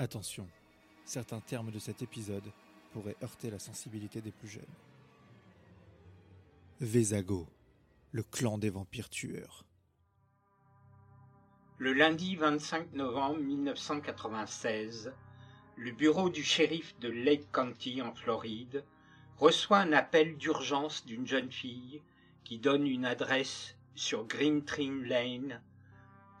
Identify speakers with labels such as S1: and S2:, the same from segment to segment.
S1: Attention, certains termes de cet épisode pourraient heurter la sensibilité des plus jeunes. Vésago, le clan des vampires tueurs.
S2: Le lundi 25 novembre 1996, le bureau du shérif de Lake County en Floride reçoit un appel d'urgence d'une jeune fille qui donne une adresse sur Green Tree Lane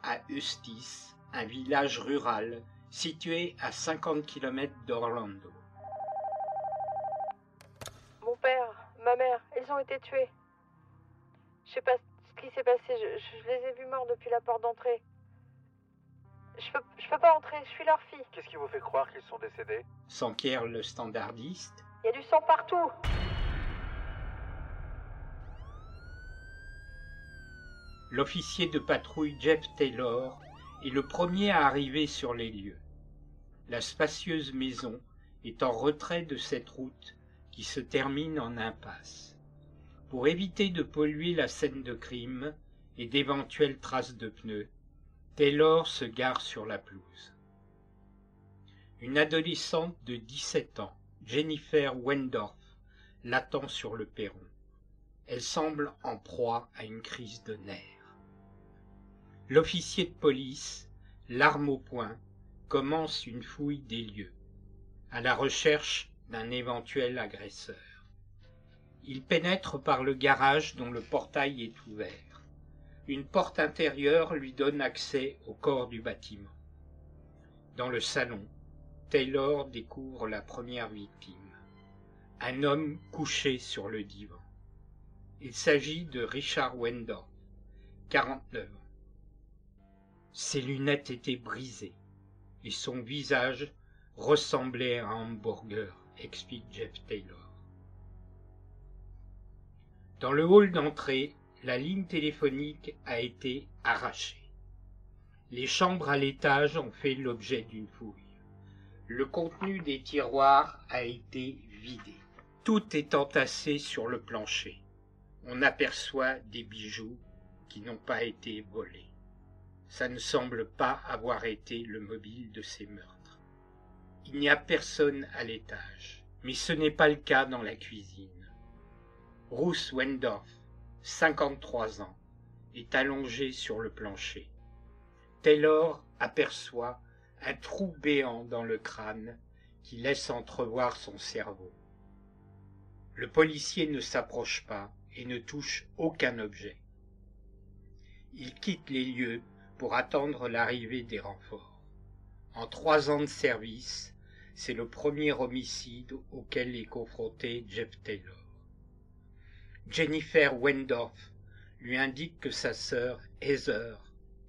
S2: à Eustis, un village rural situé à 50 km d'Orlando.
S3: Mon père, ma mère, ils ont été tués. Je sais pas ce qui s'est passé, je, je les ai vus morts depuis la porte d'entrée. Je peux, je peux pas entrer, je suis leur fille.
S4: Qu'est-ce qui vous fait croire qu'ils sont décédés?
S2: S'enquiert le standardiste.
S3: Il y a du sang partout.
S2: L'officier de patrouille Jeff Taylor est le premier à arriver sur les lieux. La spacieuse maison est en retrait de cette route qui se termine en impasse. Pour éviter de polluer la scène de crime et d'éventuelles traces de pneus, Taylor se gare sur la pelouse. Une adolescente de 17 ans, Jennifer Wendorf, l'attend sur le perron. Elle semble en proie à une crise de nerfs. L'officier de police, l'arme au poing, commence une fouille des lieux, à la recherche d'un éventuel agresseur. Il pénètre par le garage dont le portail est ouvert. Une porte intérieure lui donne accès au corps du bâtiment. Dans le salon, Taylor découvre la première victime, un homme couché sur le divan. Il s'agit de Richard Wendorf, 49 ans. Ses lunettes étaient brisées et son visage ressemblait à un hamburger, explique Jeff Taylor. Dans le hall d'entrée, la ligne téléphonique a été arrachée. Les chambres à l'étage ont fait l'objet d'une fouille. Le contenu des tiroirs a été vidé. Tout est entassé sur le plancher. On aperçoit des bijoux qui n'ont pas été volés ça ne semble pas avoir été le mobile de ces meurtres. Il n'y a personne à l'étage, mais ce n'est pas le cas dans la cuisine. Ruth Wendorf, 53 ans, est allongée sur le plancher. Taylor aperçoit un trou béant dans le crâne qui laisse entrevoir son cerveau. Le policier ne s'approche pas et ne touche aucun objet. Il quitte les lieux pour attendre l'arrivée des renforts. En trois ans de service, c'est le premier homicide auquel est confronté Jeff Taylor. Jennifer Wendorf lui indique que sa sœur Heather,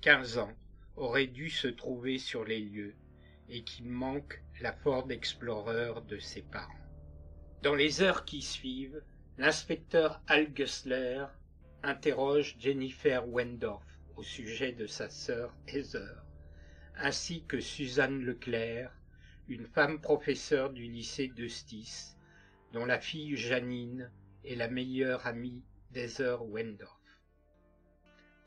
S2: 15 ans, aurait dû se trouver sur les lieux et qu'il manque la Ford Explorer de ses parents. Dans les heures qui suivent, l'inspecteur Al Gessler interroge Jennifer Wendorf au sujet de sa sœur Heather, ainsi que Suzanne Leclerc, une femme professeure du lycée d'Eustis, dont la fille Janine est la meilleure amie d'Heather Wendorf.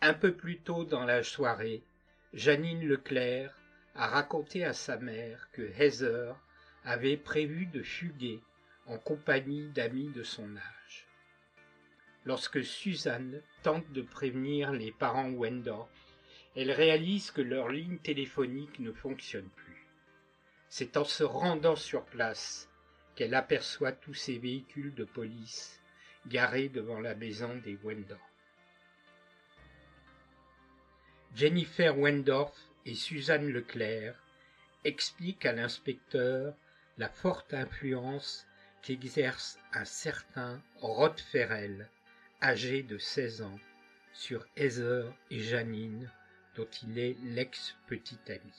S2: Un peu plus tôt dans la soirée, Janine Leclerc a raconté à sa mère que Heather avait prévu de fuguer en compagnie d'amis de son âge. Lorsque Suzanne tente de prévenir les parents Wendorf, elle réalise que leur ligne téléphonique ne fonctionne plus. C'est en se rendant sur place qu'elle aperçoit tous ces véhicules de police garés devant la maison des Wendorf. Jennifer Wendorf et Suzanne Leclerc expliquent à l'inspecteur la forte influence qu'exerce un certain Rod Ferrell âgé de 16 ans, sur Heather et Janine, dont il est l'ex-petit ami.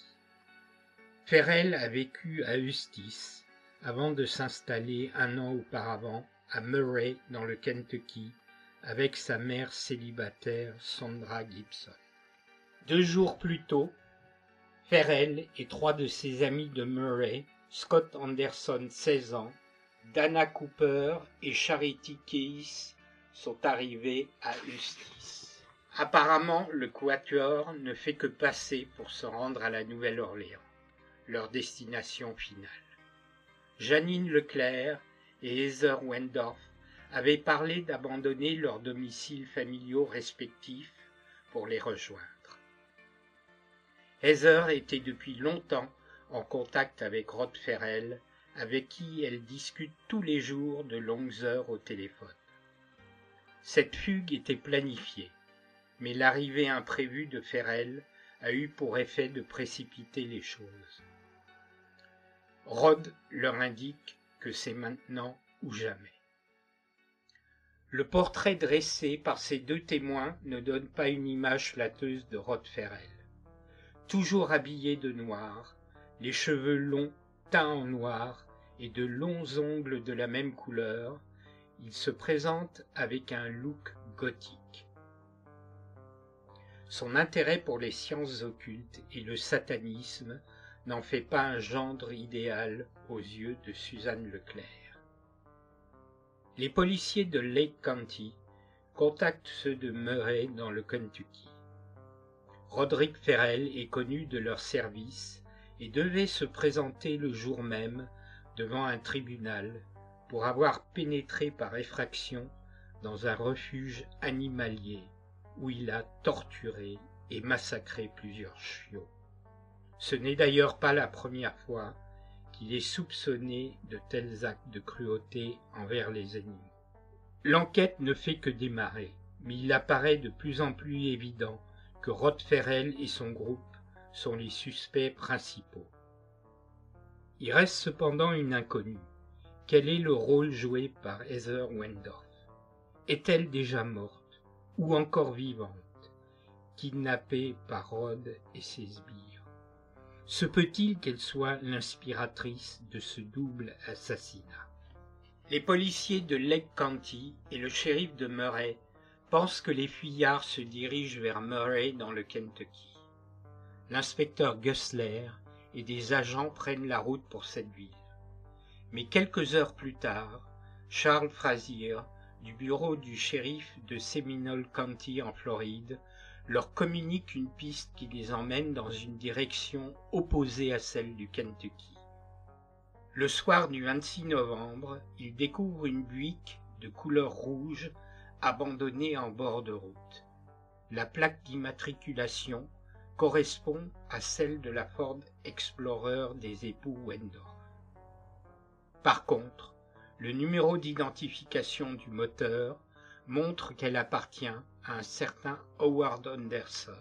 S2: Ferrell a vécu à Eustis avant de s'installer un an auparavant à Murray dans le Kentucky avec sa mère célibataire Sandra Gibson. Deux jours plus tôt, Ferrell et trois de ses amis de Murray, Scott Anderson 16 ans, Dana Cooper et Charity Case sont arrivés à Eustis. Apparemment, le quatuor ne fait que passer pour se rendre à la Nouvelle-Orléans, leur destination finale. Janine Leclerc et Heather Wendorf avaient parlé d'abandonner leurs domiciles familiaux respectifs pour les rejoindre. Heather était depuis longtemps en contact avec Rod Ferrell, avec qui elle discute tous les jours de longues heures au téléphone. Cette fugue était planifiée, mais l'arrivée imprévue de Ferrell a eu pour effet de précipiter les choses. Rod leur indique que c'est maintenant ou jamais. Le portrait dressé par ces deux témoins ne donne pas une image flatteuse de Rod Ferrell. Toujours habillé de noir, les cheveux longs teints en noir et de longs ongles de la même couleur, il se présente avec un look gothique. Son intérêt pour les sciences occultes et le satanisme n'en fait pas un gendre idéal aux yeux de Suzanne Leclerc. Les policiers de Lake County contactent ceux de Murray dans le Kentucky. Roderick Ferrell est connu de leur service et devait se présenter le jour même devant un tribunal pour avoir pénétré par effraction dans un refuge animalier où il a torturé et massacré plusieurs chiots. Ce n'est d'ailleurs pas la première fois qu'il est soupçonné de tels actes de cruauté envers les animaux. L'enquête ne fait que démarrer, mais il apparaît de plus en plus évident que Rod Ferrell et son groupe sont les suspects principaux. Il reste cependant une inconnue. Quel est le rôle joué par Heather Wendorf? Est-elle déjà morte ou encore vivante, kidnappée par Rod et ses sbires Se peut-il qu'elle soit l'inspiratrice de ce double assassinat? Les policiers de Lake County et le shérif de Murray pensent que les fuyards se dirigent vers Murray dans le Kentucky. L'inspecteur Gussler et des agents prennent la route pour cette ville. Mais quelques heures plus tard, Charles Frazier, du bureau du shérif de Seminole County en Floride, leur communique une piste qui les emmène dans une direction opposée à celle du Kentucky. Le soir du 26 novembre, ils découvrent une buick de couleur rouge abandonnée en bord de route. La plaque d'immatriculation correspond à celle de la Ford Explorer des époux Wendorf. Par contre, le numéro d'identification du moteur montre qu'elle appartient à un certain Howard Anderson,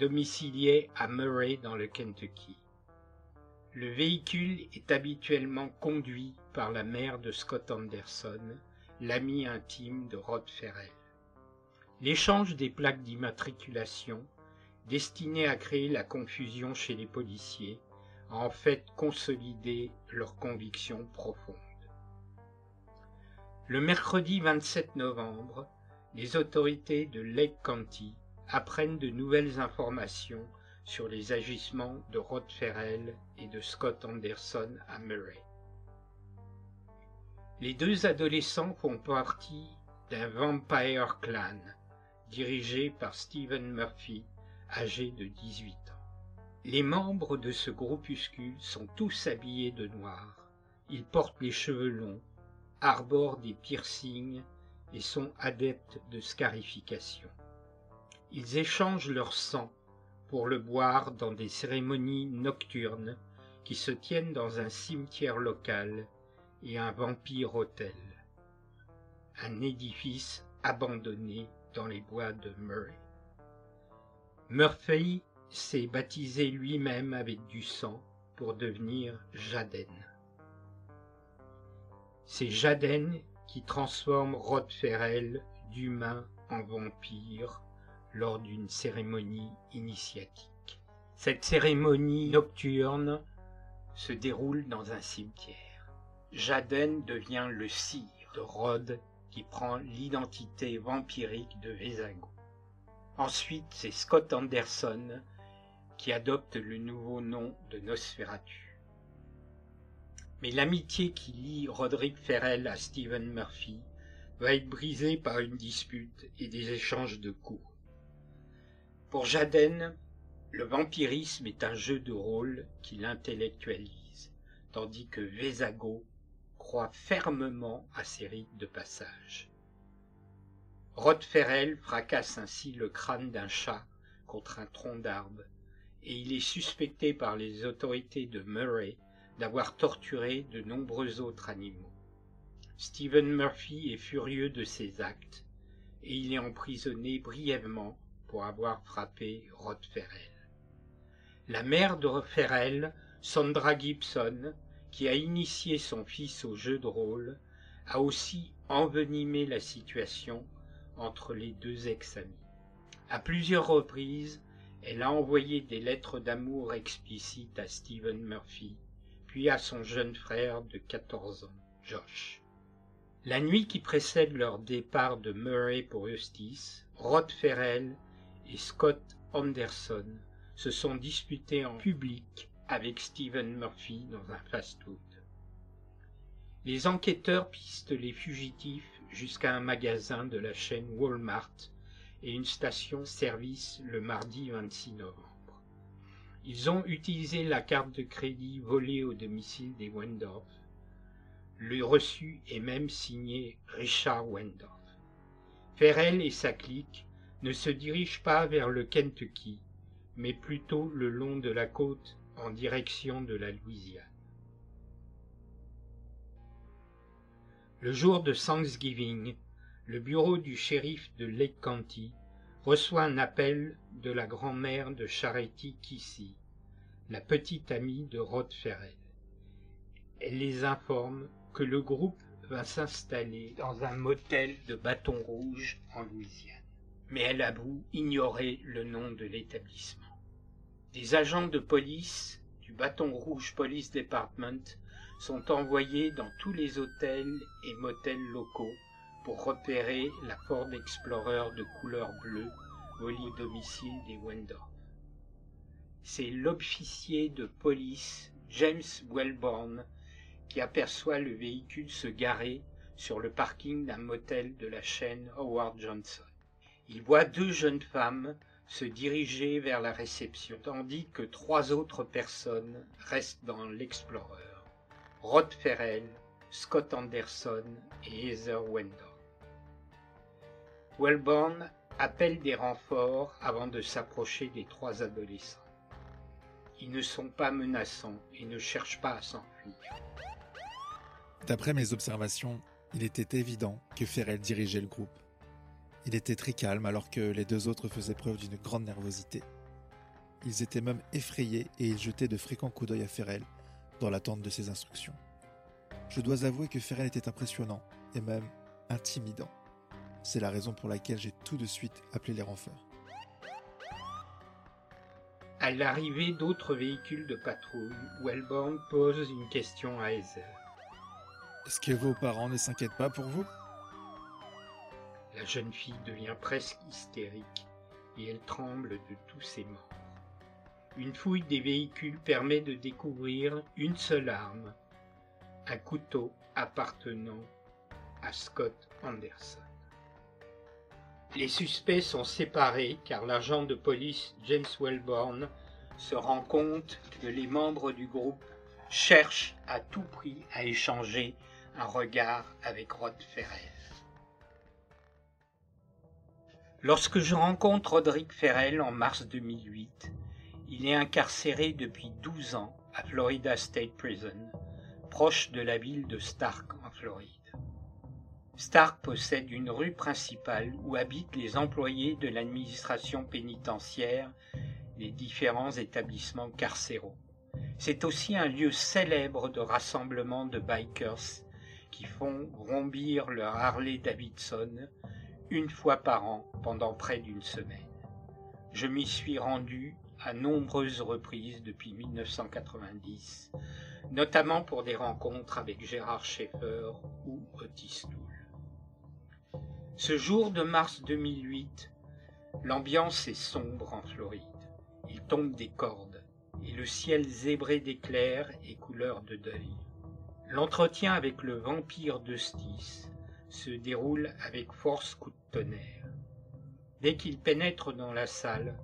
S2: domicilié à Murray dans le Kentucky. Le véhicule est habituellement conduit par la mère de Scott Anderson, l'ami intime de Rod Ferrell. L'échange des plaques d'immatriculation destiné à créer la confusion chez les policiers, en fait consolidé leurs convictions profondes. Le mercredi 27 novembre, les autorités de Lake County apprennent de nouvelles informations sur les agissements de Rod Ferrell et de Scott Anderson à Murray. Les deux adolescents font partie d'un Vampire Clan dirigé par Stephen Murphy âgé de 18 ans. Les membres de ce groupuscule sont tous habillés de noir. Ils portent les cheveux longs, arborent des piercings et sont adeptes de scarification. Ils échangent leur sang pour le boire dans des cérémonies nocturnes qui se tiennent dans un cimetière local et un vampire hôtel, un édifice abandonné dans les bois de Murray. Murphy s'est baptisé lui-même avec du sang pour devenir Jaden. C'est Jaden qui transforme Rod Ferrell d'humain en vampire lors d'une cérémonie initiatique. Cette cérémonie nocturne se déroule dans un cimetière. Jaden devient le sire de Rod qui prend l'identité vampirique de Vesago. Ensuite, c'est Scott Anderson qui adopte le nouveau nom de Nosferatu. Mais l'amitié qui lie Roderick Ferrell à Stephen Murphy va être brisée par une dispute et des échanges de coups. Pour Jaden, le vampirisme est un jeu de rôle qui l'intellectualise, tandis que Vesago croit fermement à ses rites de passage. Rod Ferrell fracasse ainsi le crâne d'un chat contre un tronc d'arbre, et il est suspecté par les autorités de Murray d'avoir torturé de nombreux autres animaux. Stephen Murphy est furieux de ses actes, et il est emprisonné brièvement pour avoir frappé Rod Ferrell. La mère de Ferrell, Sandra Gibson, qui a initié son fils au jeu de rôle, a aussi envenimé la situation entre les deux ex-amis. À plusieurs reprises, elle a envoyé des lettres d'amour explicites à Stephen Murphy, puis à son jeune frère de 14 ans, Josh. La nuit qui précède leur départ de Murray pour Justice, Rod Ferrell et Scott Anderson se sont disputés en public avec Stephen Murphy dans un fast-food. Les enquêteurs pistent les fugitifs jusqu'à un magasin de la chaîne Walmart et une station-service le mardi 26 novembre. Ils ont utilisé la carte de crédit volée au domicile des Wendorf. Le reçu est même signé Richard Wendorf. Ferrell et sa clique ne se dirigent pas vers le Kentucky, mais plutôt le long de la côte en direction de la Louisiane. Le jour de Thanksgiving, le bureau du shérif de Lake County reçoit un appel de la grand-mère de Charity Kissy, la petite amie de Rod Ferrell. Elle les informe que le groupe va s'installer dans un motel de Bâton Rouge en Louisiane. Mais elle avoue ignorer le nom de l'établissement. Des agents de police du Bâton Rouge Police Department sont envoyés dans tous les hôtels et motels locaux pour repérer la Ford Explorer de couleur bleue au domicile des Wendorf. C'est l'officier de police James Wellborn qui aperçoit le véhicule se garer sur le parking d'un motel de la chaîne Howard Johnson. Il voit deux jeunes femmes se diriger vers la réception, tandis que trois autres personnes restent dans l'Explorer. Rod Ferrell, Scott Anderson et Heather Wendell. Wellborn appelle des renforts avant de s'approcher des trois adolescents. Ils ne sont pas menaçants et ne cherchent pas à s'enfuir.
S1: D'après mes observations, il était évident que Ferrell dirigeait le groupe. Il était très calme alors que les deux autres faisaient preuve d'une grande nervosité. Ils étaient même effrayés et ils jetaient de fréquents coups d'œil à Ferrell dans l'attente de ses instructions. Je dois avouer que Ferrell était impressionnant et même intimidant. C'est la raison pour laquelle j'ai tout de suite appelé les renforts.
S2: À l'arrivée d'autres véhicules de patrouille, Wellborn pose une question à Heather.
S1: Est-ce que vos parents ne s'inquiètent pas pour vous?
S2: La jeune fille devient presque hystérique et elle tremble de tous ses membres. Une fouille des véhicules permet de découvrir une seule arme, un couteau appartenant à Scott Anderson. Les suspects sont séparés car l'agent de police James Wellborn se rend compte que les membres du groupe cherchent à tout prix à échanger un regard avec Rod Ferrell. Lorsque je rencontre Roderick Ferrell en mars 2008, il est incarcéré depuis 12 ans à Florida State Prison, proche de la ville de Stark en Floride. Stark possède une rue principale où habitent les employés de l'administration pénitentiaire des différents établissements carcéraux. C'est aussi un lieu célèbre de rassemblement de bikers qui font rombir leur Harley Davidson, une fois par an pendant près d'une semaine. Je m'y suis rendu à nombreuses reprises depuis 1990, notamment pour des rencontres avec Gérard Schaeffer ou Otis. Ce jour de mars 2008, l'ambiance est sombre en Floride. Il tombe des cordes et le ciel zébré d'éclairs et couleur de deuil. L'entretien avec le vampire de Stis se déroule avec force coup de tonnerre. Dès qu'il pénètre dans la salle,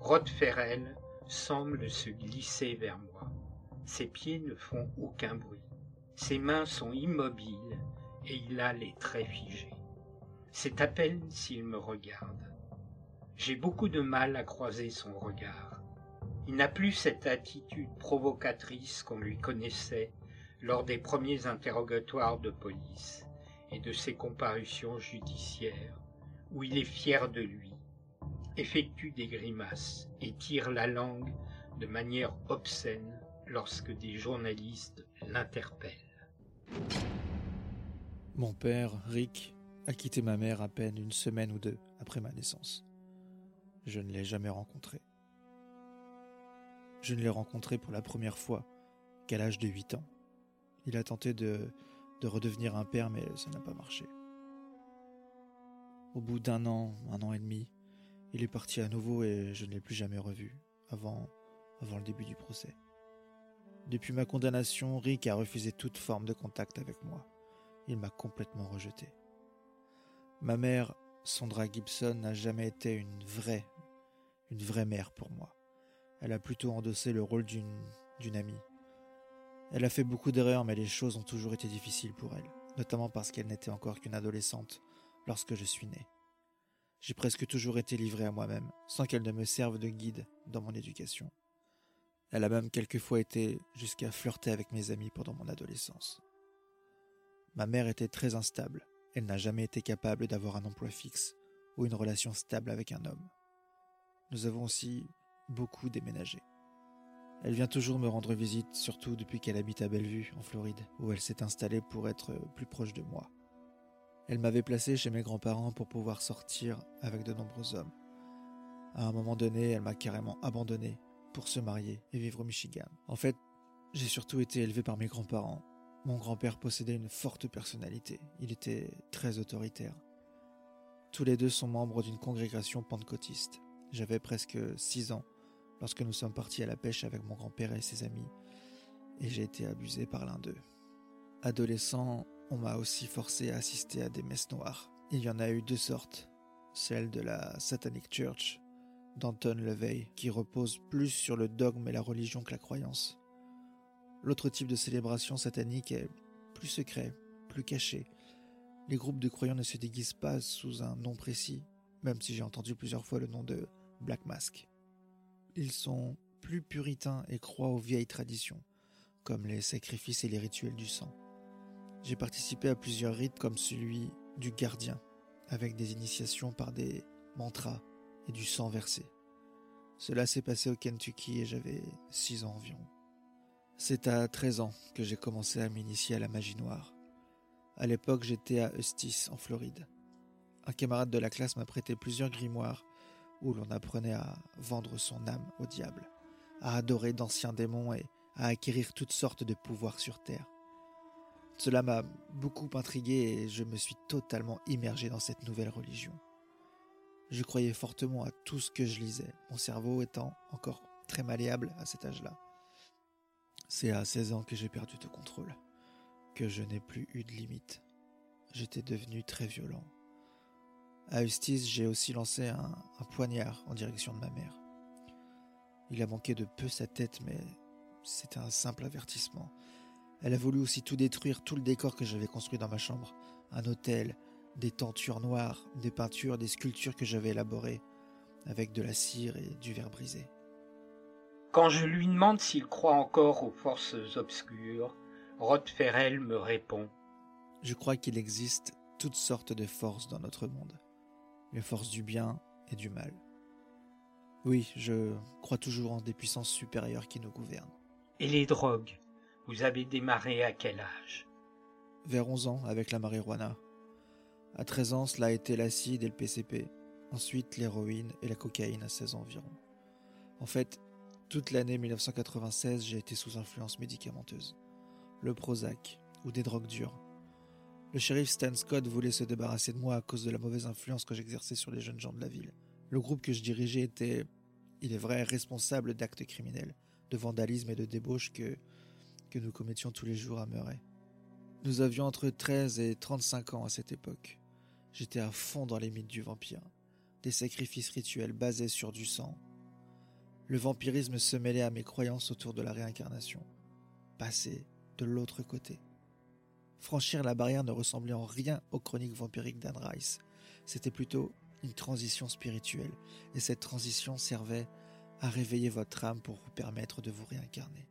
S2: Rod Ferrel semble se glisser vers moi. Ses pieds ne font aucun bruit. Ses mains sont immobiles et il a les traits figés. C'est à peine s'il me regarde. J'ai beaucoup de mal à croiser son regard. Il n'a plus cette attitude provocatrice qu'on lui connaissait lors des premiers interrogatoires de police et de ses comparutions judiciaires, où il est fier de lui, effectue des grimaces et tire la langue de manière obscène lorsque des journalistes l'interpellent.
S1: Mon père, Rick, a quitté ma mère à peine une semaine ou deux après ma naissance. Je ne l'ai jamais rencontré. Je ne l'ai rencontré pour la première fois qu'à l'âge de 8 ans. Il a tenté de, de redevenir un père, mais ça n'a pas marché. Au bout d'un an, un an et demi, il est parti à nouveau et je ne l'ai plus jamais revu avant, avant le début du procès. Depuis ma condamnation, Rick a refusé toute forme de contact avec moi. Il m'a complètement rejeté. Ma mère, Sandra Gibson, n'a jamais été une vraie, une vraie mère pour moi. Elle a plutôt endossé le rôle d'une, d'une amie. Elle a fait beaucoup d'erreurs, mais les choses ont toujours été difficiles pour elle, notamment parce qu'elle n'était encore qu'une adolescente lorsque je suis né. J'ai presque toujours été livré à moi-même, sans qu'elle ne me serve de guide dans mon éducation. Elle a même quelquefois été jusqu'à flirter avec mes amis pendant mon adolescence. Ma mère était très instable. Elle n'a jamais été capable d'avoir un emploi fixe ou une relation stable avec un homme. Nous avons aussi beaucoup déménagé. Elle vient toujours me rendre visite, surtout depuis qu'elle habite à Bellevue, en Floride, où elle s'est installée pour être plus proche de moi. Elle m'avait placé chez mes grands-parents pour pouvoir sortir avec de nombreux hommes. À un moment donné, elle m'a carrément abandonné pour se marier et vivre au Michigan. En fait, j'ai surtout été élevé par mes grands-parents. Mon grand-père possédait une forte personnalité. Il était très autoritaire. Tous les deux sont membres d'une congrégation pentecôtiste. J'avais presque six ans lorsque nous sommes partis à la pêche avec mon grand-père et ses amis, et j'ai été abusé par l'un d'eux. Adolescent, on m'a aussi forcé à assister à des messes noires. Il y en a eu deux sortes. Celle de la Satanic Church, d'Anton LeVey, qui repose plus sur le dogme et la religion que la croyance. L'autre type de célébration satanique est plus secret, plus caché. Les groupes de croyants ne se déguisent pas sous un nom précis, même si j'ai entendu plusieurs fois le nom de Black Mask. Ils sont plus puritains et croient aux vieilles traditions, comme les sacrifices et les rituels du sang. J'ai participé à plusieurs rites comme celui du gardien, avec des initiations par des mantras et du sang versé. Cela s'est passé au Kentucky et j'avais 6 ans environ. C'est à 13 ans que j'ai commencé à m'initier à la magie noire. À l'époque, j'étais à Eustis, en Floride. Un camarade de la classe m'a prêté plusieurs grimoires où l'on apprenait à vendre son âme au diable, à adorer d'anciens démons et à acquérir toutes sortes de pouvoirs sur terre. Cela m'a beaucoup intrigué et je me suis totalement immergé dans cette nouvelle religion. Je croyais fortement à tout ce que je lisais, mon cerveau étant encore très malléable à cet âge-là. C'est à 16 ans que j'ai perdu tout contrôle, que je n'ai plus eu de limite. J'étais devenu très violent. À Eustice, j'ai aussi lancé un, un poignard en direction de ma mère. Il a manqué de peu sa tête, mais c'était un simple avertissement. Elle a voulu aussi tout détruire, tout le décor que j'avais construit dans ma chambre. Un hôtel, des tentures noires, des peintures, des sculptures que j'avais élaborées, avec de la cire et du verre brisé.
S2: Quand je lui demande s'il croit encore aux forces obscures, Rod Ferrel me répond
S1: Je crois qu'il existe toutes sortes de forces dans notre monde, les forces du bien et du mal. Oui, je crois toujours en des puissances supérieures qui nous gouvernent.
S2: Et les drogues vous avez démarré à quel âge?
S1: Vers 11 ans avec la marijuana. À 13 ans, cela a été l'acide et le PCP, ensuite l'héroïne et la cocaïne à 16 ans environ. En fait, toute l'année 1996, j'ai été sous influence médicamenteuse. Le Prozac ou des drogues dures. Le shérif Stan Scott voulait se débarrasser de moi à cause de la mauvaise influence que j'exerçais sur les jeunes gens de la ville. Le groupe que je dirigeais était, il est vrai, responsable d'actes criminels, de vandalisme et de débauche que, que nous commettions tous les jours à Murray. Nous avions entre 13 et 35 ans à cette époque. J'étais à fond dans les mythes du vampire. Des sacrifices rituels basés sur du sang. Le vampirisme se mêlait à mes croyances autour de la réincarnation. Passer de l'autre côté. Franchir la barrière ne ressemblait en rien aux chroniques vampiriques d'Anne Rice. C'était plutôt une transition spirituelle, et cette transition servait à réveiller votre âme pour vous permettre de vous réincarner.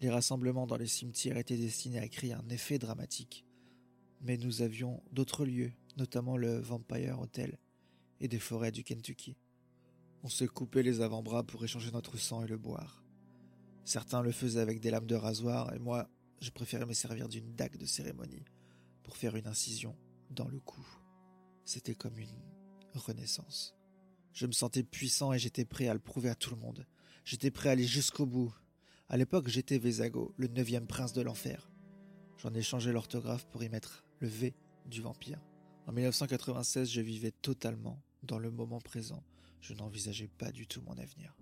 S1: Les rassemblements dans les cimetières étaient destinés à créer un effet dramatique. Mais nous avions d'autres lieux, notamment le Vampire Hotel et des forêts du Kentucky. On se coupait les avant-bras pour échanger notre sang et le boire. Certains le faisaient avec des lames de rasoir, et moi, je préférais me servir d'une dague de cérémonie pour faire une incision dans le cou. C'était comme une renaissance. Je me sentais puissant et j'étais prêt à le prouver à tout le monde. J'étais prêt à aller jusqu'au bout. À l'époque, j'étais Vézago, le neuvième prince de l'enfer. J'en ai changé l'orthographe pour y mettre le V du vampire. En 1996, je vivais totalement dans le moment présent. Je n'envisageais pas du tout mon avenir.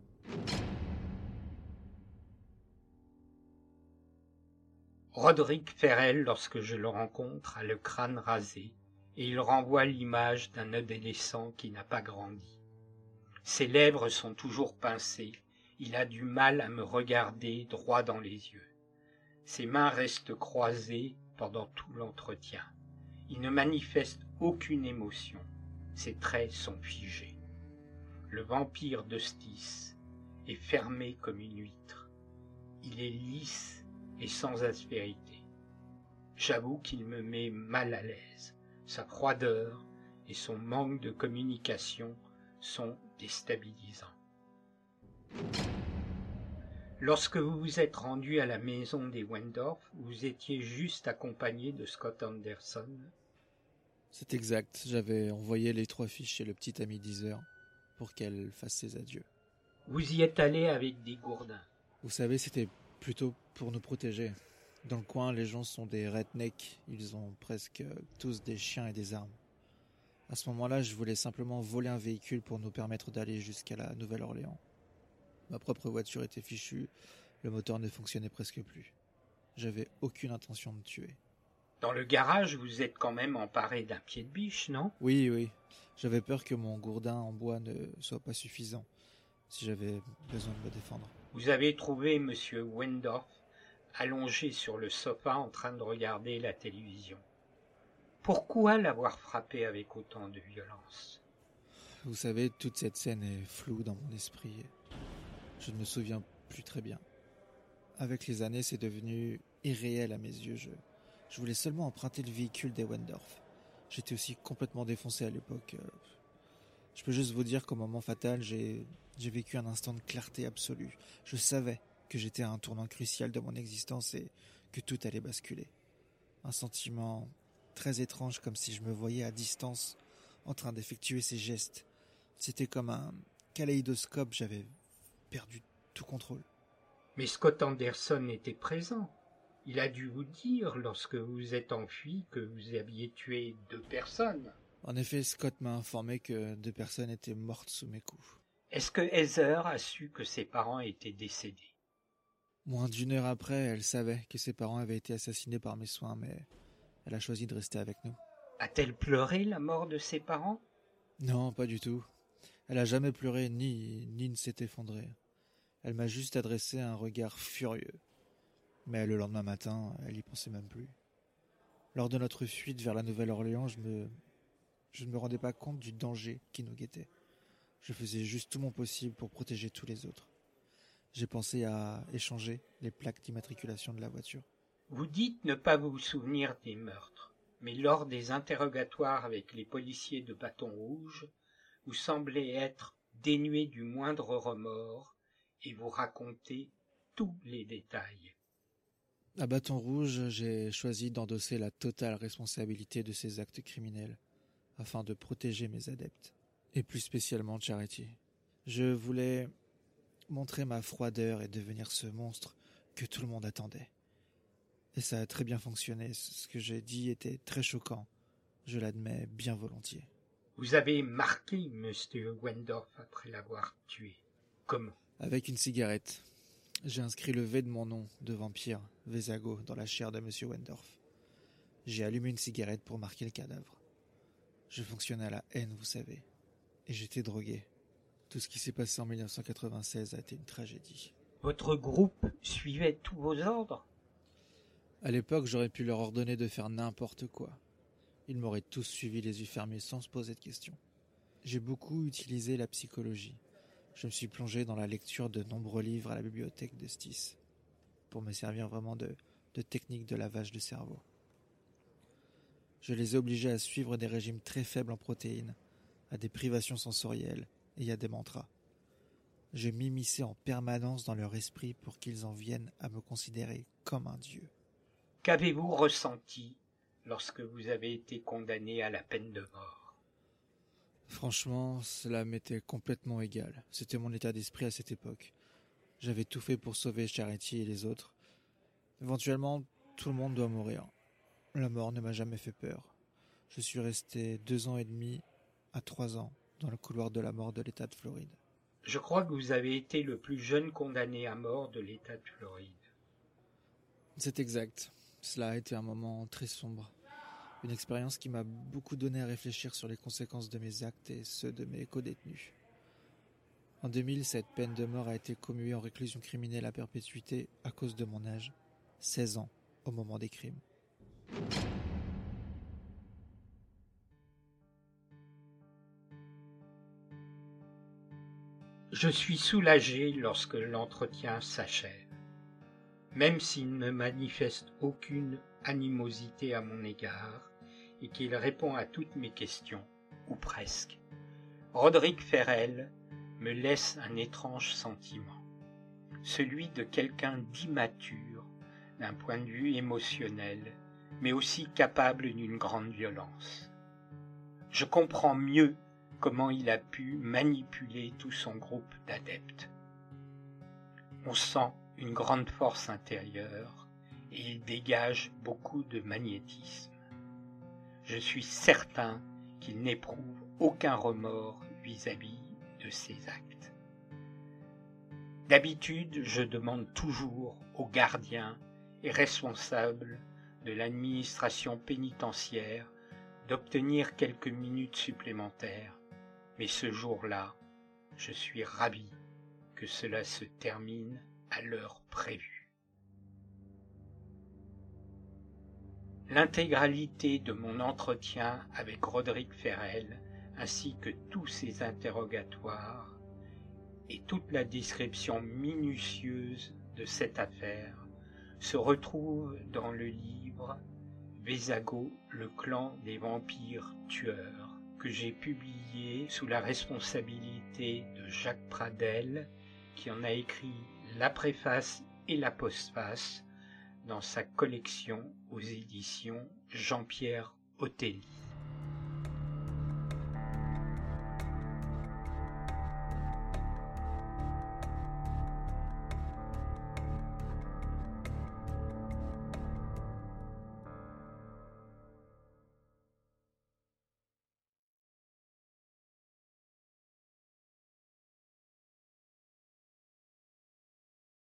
S2: Roderick Ferrel, lorsque je le rencontre, a le crâne rasé, et il renvoie l'image d'un adolescent qui n'a pas grandi. Ses lèvres sont toujours pincées, il a du mal à me regarder droit dans les yeux. Ses mains restent croisées pendant tout l'entretien. Il ne manifeste aucune émotion, ses traits sont figés. Le vampire d'Hostis est fermé comme une huître. Il est lisse et sans aspérité. J'avoue qu'il me met mal à l'aise. Sa froideur et son manque de communication sont déstabilisants. Lorsque vous vous êtes rendu à la maison des Wendorf, vous étiez juste accompagné de Scott Anderson.
S1: C'est exact, j'avais envoyé les trois fiches chez le petit ami Deezer pour qu'elle fasse ses adieux.
S2: Vous y êtes allé avec des gourdins.
S1: Vous savez, c'était plutôt pour nous protéger. Dans le coin, les gens sont des rednecks, ils ont presque tous des chiens et des armes. À ce moment-là, je voulais simplement voler un véhicule pour nous permettre d'aller jusqu'à la Nouvelle-Orléans. Ma propre voiture était fichue, le moteur ne fonctionnait presque plus. J'avais aucune intention de tuer.
S2: Dans le garage, vous êtes quand même emparé d'un pied de biche, non?
S1: Oui, oui. J'avais peur que mon gourdin en bois ne soit pas suffisant si j'avais besoin de me défendre.
S2: Vous avez trouvé M. Wendorf allongé sur le sofa en train de regarder la télévision. Pourquoi l'avoir frappé avec autant de violence?
S1: Vous savez, toute cette scène est floue dans mon esprit. Je ne me souviens plus très bien. Avec les années, c'est devenu irréel à mes yeux. Je, je voulais seulement emprunter le véhicule des Wendorf. J'étais aussi complètement défoncé à l'époque. Je peux juste vous dire qu'au moment fatal, j'ai j'ai vécu un instant de clarté absolue. Je savais que j'étais à un tournant crucial de mon existence et que tout allait basculer. Un sentiment très étrange comme si je me voyais à distance en train d'effectuer ces gestes. C'était comme un kaléidoscope, j'avais perdu tout contrôle.
S2: Mais Scott Anderson était présent. Il a dû vous dire, lorsque vous êtes enfui, que vous aviez tué deux personnes.
S1: En effet, Scott m'a informé que deux personnes étaient mortes sous mes coups.
S2: Est-ce que Heather a su que ses parents étaient décédés?
S1: Moins d'une heure après, elle savait que ses parents avaient été assassinés par mes soins, mais elle a choisi de rester avec nous.
S2: A-t-elle pleuré la mort de ses parents?
S1: Non, pas du tout. Elle a jamais pleuré ni ni ne s'est effondrée. Elle m'a juste adressé un regard furieux. Mais le lendemain matin, elle y pensait même plus. Lors de notre fuite vers la Nouvelle-Orléans, je je ne me rendais pas compte du danger qui nous guettait. Je faisais juste tout mon possible pour protéger tous les autres. J'ai pensé à échanger les plaques d'immatriculation de la voiture.
S2: Vous dites ne pas vous souvenir des meurtres, mais lors des interrogatoires avec les policiers de Bâton Rouge, vous semblez être dénué du moindre remords et vous racontez tous les détails.
S1: À Bâton Rouge, j'ai choisi d'endosser la totale responsabilité de ces actes criminels. afin de protéger mes adeptes, et plus spécialement Charity. Je voulais montrer ma froideur et devenir ce monstre que tout le monde attendait. Et ça a très bien fonctionné. Ce que j'ai dit était très choquant. Je l'admets bien volontiers.
S2: Vous avez marqué Monsieur Wendorf après l'avoir tué. Comment?
S1: Avec une cigarette. J'ai inscrit le V de mon nom de vampire, Vesago, dans la chair de Monsieur Wendorf. J'ai allumé une cigarette pour marquer le cadavre. Je fonctionnais à la haine, vous savez. Et j'étais drogué. Tout ce qui s'est passé en 1996 a été une tragédie.
S2: Votre groupe suivait tous vos ordres?
S1: À l'époque, j'aurais pu leur ordonner de faire n'importe quoi. Ils m'auraient tous suivi les yeux fermés sans se poser de questions. J'ai beaucoup utilisé la psychologie. Je me suis plongé dans la lecture de nombreux livres à la bibliothèque de Stis pour me servir vraiment de, de de lavage de cerveau. Je les ai obligés à suivre des régimes très faibles en protéines, à des privations sensorielles et à des mantras. Je m'immisçais en permanence dans leur esprit pour qu'ils en viennent à me considérer comme un dieu.
S2: Qu'avez-vous ressenti lorsque vous avez été condamné à la peine de mort?
S1: Franchement, cela m'était complètement égal. C'était mon état d'esprit à cette époque. J'avais tout fait pour sauver Charity et les autres. Éventuellement, tout le monde doit mourir. La mort ne m'a jamais fait peur. Je suis resté deux ans et demi à trois ans dans le couloir de la mort de l'État de Floride.
S2: Je crois que vous avez été le plus jeune condamné à mort de l'État de Floride.
S1: C'est exact. Cela a été un moment très sombre. Une expérience qui m'a beaucoup donné à réfléchir sur les conséquences de mes actes et ceux de mes co-détenus. En 2000, cette peine de mort a été commuée en réclusion criminelle à perpétuité à cause de mon âge, 16 ans, au moment des crimes.
S2: Je suis soulagé lorsque l'entretien s'achève. Même s'il ne manifeste aucune animosité à mon égard et qu'il répond à toutes mes questions, ou presque, Roderick Ferrel me laisse un étrange sentiment, celui de quelqu'un d'immature d'un point de vue émotionnel, mais aussi capable d'une grande violence. Je comprends mieux comment il a pu manipuler tout son groupe d'adeptes. On sent une grande force intérieure et il dégage beaucoup de magnétisme. Je suis certain qu'il n'éprouve aucun remords vis-à-vis de ses actes. D'habitude, je demande toujours aux gardiens et responsables de l'administration pénitentiaire d'obtenir quelques minutes supplémentaires mais ce jour-là, je suis ravi que cela se termine à l'heure prévue. L'intégralité de mon entretien avec Roderick Ferrel, ainsi que tous ses interrogatoires, et toute la description minutieuse de cette affaire se retrouve dans le livre Vésago, le clan des vampires tueurs que j'ai publié sous la responsabilité de Jacques Pradel, qui en a écrit la préface et la postface dans sa collection aux éditions Jean-Pierre Otelli.